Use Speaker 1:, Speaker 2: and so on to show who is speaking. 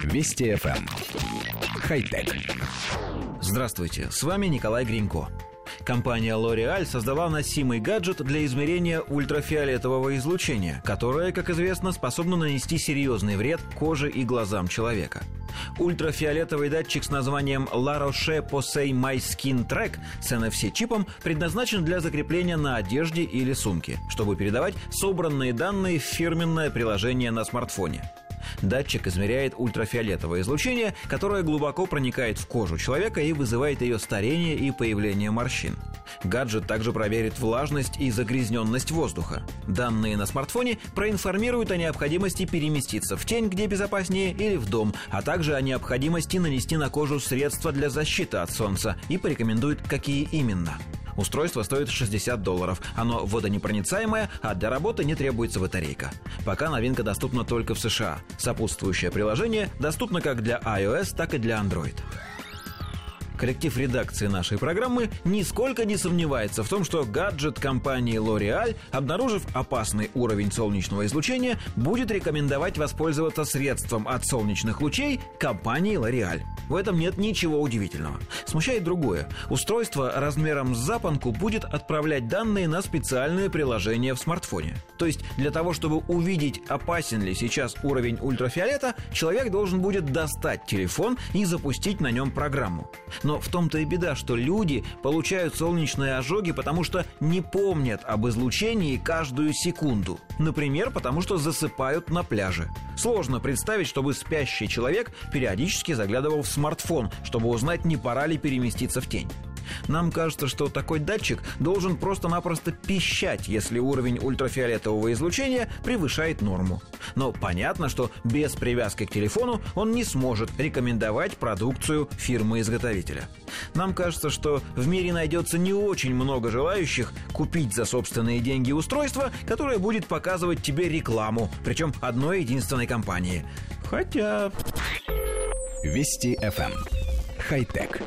Speaker 1: Вести FM. Эм. Хай-тек.
Speaker 2: Здравствуйте, с вами Николай Гринько. Компания L'Oreal создала носимый гаджет для измерения ультрафиолетового излучения, которое, как известно, способно нанести серьезный вред коже и глазам человека. Ультрафиолетовый датчик с названием La Roche Posay My Skin Track с NFC-чипом предназначен для закрепления на одежде или сумке, чтобы передавать собранные данные в фирменное приложение на смартфоне. Датчик измеряет ультрафиолетовое излучение, которое глубоко проникает в кожу человека и вызывает ее старение и появление морщин. Гаджет также проверит влажность и загрязненность воздуха. Данные на смартфоне проинформируют о необходимости переместиться в тень, где безопаснее, или в дом, а также о необходимости нанести на кожу средства для защиты от солнца и порекомендуют, какие именно. Устройство стоит 60 долларов. Оно водонепроницаемое, а для работы не требуется батарейка. Пока новинка доступна только в США. Сопутствующее приложение доступно как для iOS, так и для Android. Коллектив редакции нашей программы нисколько не сомневается в том, что гаджет компании L'Oreal, обнаружив опасный уровень солнечного излучения, будет рекомендовать воспользоваться средством от солнечных лучей компании L'Oreal. В этом нет ничего удивительного. Смущает другое. Устройство размером с запонку будет отправлять данные на специальное приложение в смартфоне. То есть для того, чтобы увидеть, опасен ли сейчас уровень ультрафиолета, человек должен будет достать телефон и запустить на нем программу. Но но в том-то и беда, что люди получают солнечные ожоги, потому что не помнят об излучении каждую секунду. Например, потому что засыпают на пляже. Сложно представить, чтобы спящий человек периодически заглядывал в смартфон, чтобы узнать, не пора ли переместиться в тень. Нам кажется, что такой датчик должен просто-напросто пищать, если уровень ультрафиолетового излучения превышает норму. Но понятно, что без привязки к телефону он не сможет рекомендовать продукцию фирмы-изготовителя. Нам кажется, что в мире найдется не очень много желающих купить за собственные деньги устройство, которое будет показывать тебе рекламу, причем одной единственной компании. Хотя...
Speaker 1: Вести FM. Эм. Хай-тек.